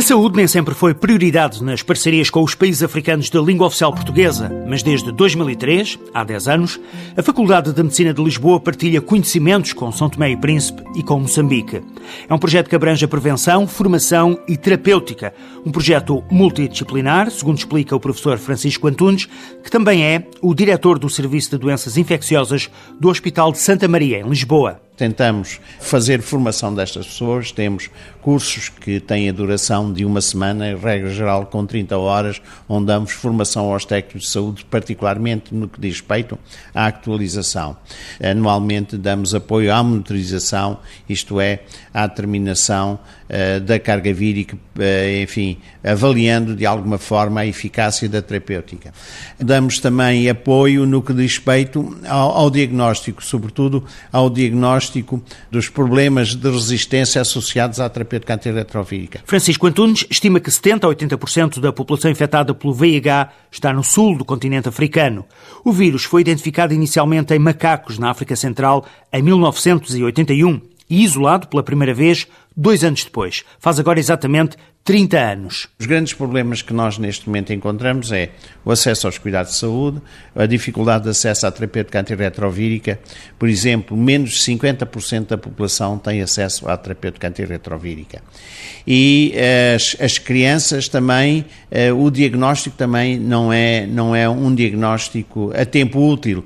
A saúde nem sempre foi prioridade nas parcerias com os países africanos da língua oficial portuguesa, mas desde 2003, há 10 anos, a Faculdade de Medicina de Lisboa partilha conhecimentos com São Tomé e Príncipe e com Moçambique. É um projeto que abrange a prevenção, formação e terapêutica. Um projeto multidisciplinar, segundo explica o professor Francisco Antunes, que também é o diretor do Serviço de Doenças Infecciosas do Hospital de Santa Maria, em Lisboa tentamos fazer formação destas pessoas. Temos cursos que têm a duração de uma semana, em regra geral com 30 horas, onde damos formação aos técnicos de saúde, particularmente no que diz respeito à atualização. Anualmente damos apoio à monitorização, isto é, à determinação uh, da carga vírica, uh, enfim, avaliando de alguma forma a eficácia da terapêutica. Damos também apoio no que diz respeito ao, ao diagnóstico, sobretudo ao diagnóstico diagnóstico dos problemas de resistência associados à terapêutica antirretrovírica. Francisco Antunes estima que 70 a 80% da população infectada pelo VIH está no sul do continente africano. O vírus foi identificado inicialmente em macacos na África Central em 1981 e isolado pela primeira vez dois anos depois. Faz agora exatamente 30 anos. Os grandes problemas que nós neste momento encontramos é o acesso aos cuidados de saúde, a dificuldade de acesso à terapêutica antirretrovírica. Por exemplo, menos de 50% da população tem acesso à terapêutica antirretrovírica. E as, as crianças também, eh, o diagnóstico também não é, não é um diagnóstico a tempo útil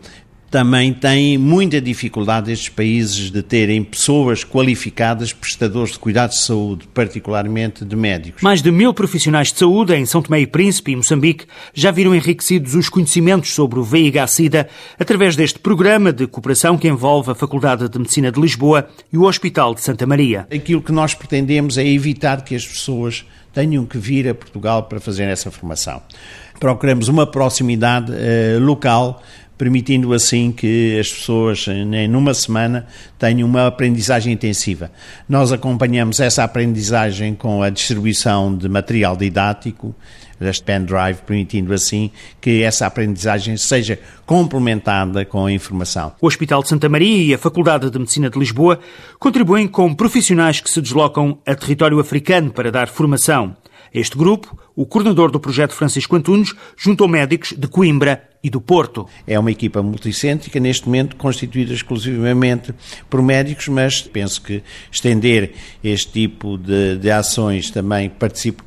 também têm muita dificuldade estes países de terem pessoas qualificadas, prestadores de cuidados de saúde, particularmente de médicos. Mais de mil profissionais de saúde em São Tomé e Príncipe e Moçambique já viram enriquecidos os conhecimentos sobre o VIH-Sida através deste programa de cooperação que envolve a Faculdade de Medicina de Lisboa e o Hospital de Santa Maria. Aquilo que nós pretendemos é evitar que as pessoas tenham que vir a Portugal para fazer essa formação. Procuramos uma proximidade uh, local permitindo assim que as pessoas, em numa semana, tenham uma aprendizagem intensiva. Nós acompanhamos essa aprendizagem com a distribuição de material didático, deste pendrive, permitindo assim que essa aprendizagem seja complementada com a informação. O Hospital de Santa Maria e a Faculdade de Medicina de Lisboa contribuem com profissionais que se deslocam a território africano para dar formação. Este grupo, o coordenador do projeto Francisco Antunes, juntou médicos de Coimbra e do Porto. É uma equipa multicêntrica, neste momento constituída exclusivamente por médicos, mas penso que estender este tipo de, de ações também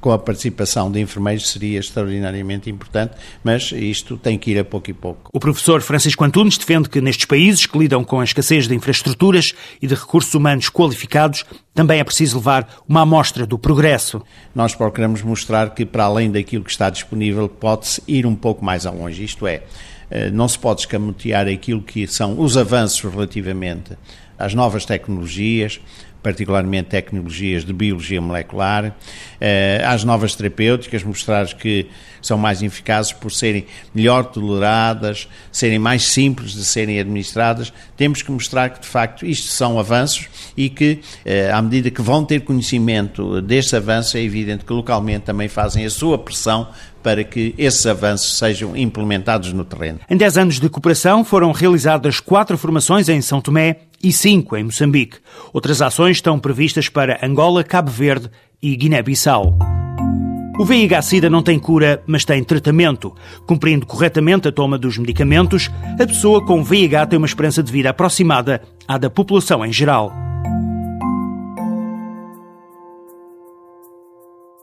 com a participação de enfermeiros seria extraordinariamente importante, mas isto tem que ir a pouco e pouco. O professor Francisco Antunes defende que nestes países que lidam com a escassez de infraestruturas e de recursos humanos qualificados, também é preciso levar uma amostra do progresso. Nós procuramos mostrar que, para além daquilo que está disponível, pode-se ir um pouco mais longe. Isto é, eh, não se pode escamotear aquilo que são os avanços relativamente às novas tecnologias, particularmente tecnologias de biologia molecular, eh, às novas terapêuticas, mostrar que são mais eficazes por serem melhor toleradas, serem mais simples de serem administradas. Temos que mostrar que, de facto, isto são avanços e que, eh, à medida que vão ter conhecimento destes avanços, é evidente que localmente também fazem a sua pressão para que esses avanços sejam implementados no terreno. Em 10 anos de cooperação foram realizadas quatro formações em São Tomé e cinco em Moçambique. Outras estão previstas para Angola, Cabo Verde e Guiné-Bissau. O VIH-Sida não tem cura, mas tem tratamento. Cumprindo corretamente a toma dos medicamentos, a pessoa com VIH tem uma esperança de vida aproximada à da população em geral.